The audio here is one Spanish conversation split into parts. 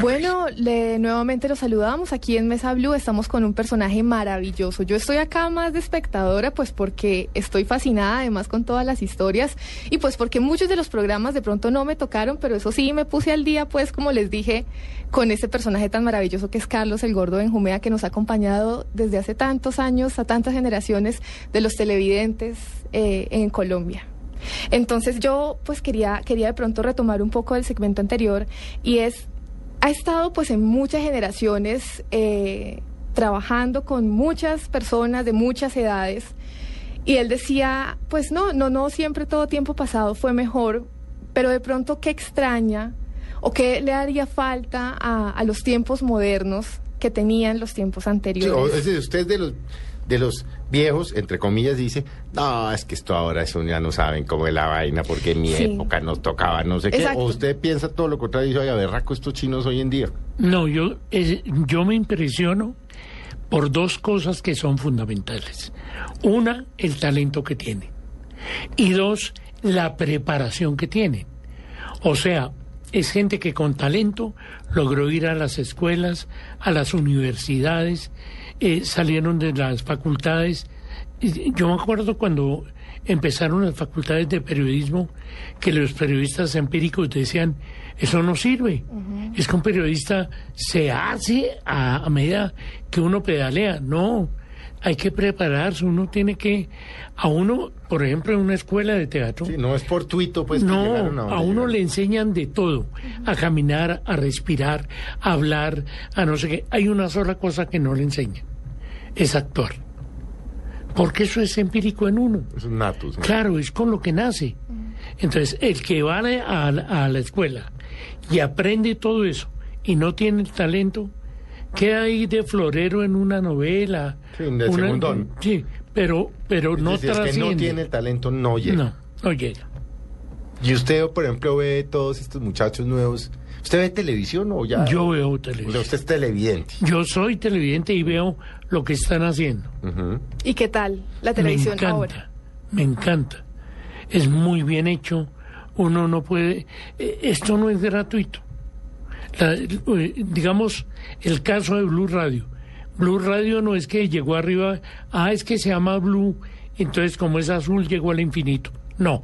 Bueno, nuevamente los saludamos aquí en Mesa Blue. Estamos con un personaje maravilloso. Yo estoy acá más de espectadora, pues porque estoy fascinada además con todas las historias y pues porque muchos de los programas de pronto no me tocaron, pero eso sí me puse al día, pues como les dije, con ese personaje tan maravilloso que es Carlos el Gordo de Jumea, que nos ha acompañado desde hace tantos años a tantas generaciones de los televidentes eh, en Colombia. Entonces yo pues quería, quería de pronto retomar un poco del segmento anterior y es ha estado pues en muchas generaciones eh, trabajando con muchas personas de muchas edades y él decía pues no, no, no siempre todo tiempo pasado fue mejor, pero de pronto qué extraña o qué le haría falta a, los tiempos modernos que tenían los tiempos anteriores. Sí, usted de los de los viejos, entre comillas, dice, no, es que esto ahora eso ya no saben cómo es la vaina, porque en mi época nos tocaba no sé qué. O usted piensa todo lo contrario y dice, oye, berraco estos chinos hoy en día. No, yo, yo me impresiono por dos cosas que son fundamentales. Una, el talento que tienen. Y dos, la preparación que tienen. O sea, es gente que con talento logró ir a las escuelas, a las universidades, eh, salieron de las facultades. Yo me acuerdo cuando empezaron las facultades de periodismo que los periodistas empíricos decían, eso no sirve. Es que un periodista se hace a medida que uno pedalea. No, hay que prepararse, uno tiene que, a uno, por ejemplo, en una escuela de teatro. no es fortuito, pues. No, a, uno le enseñan de todo, a caminar, a respirar, a hablar, a no sé qué. Hay una sola cosa que no le enseñan, es actuar. Porque eso es empírico en uno. Es un natus. Claro, es con lo que nace. Entonces, el que va a, a la escuela y aprende todo eso y no tiene el talento, queda ahí de florero en una novela. Sí, de segundón. Sí, pero, pero no decir, es que no tiene el talento, no llega. No, no llega. Y usted, por ejemplo, ve todos estos muchachos nuevos. ¿Usted ve televisión o ya? Yo veo televisión. usted es televidente. Yo soy televidente y veo lo que están haciendo. ¿Y qué tal la televisión me encanta, ahora? Me encanta. Es muy bien hecho. Uno no puede... Eh, esto no es gratuito. Eh, digamos, el caso de Blue Radio. Blue Radio no es que llegó arriba, ah, es que se llama Blue, entonces como es azul llegó al infinito. No,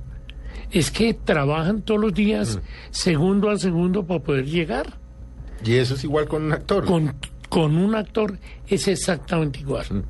es que trabajan todos los días, mm. segundo a segundo, para poder llegar. ¿Y eso es igual con un actor? Con, con un actor es exactamente igual. Mm.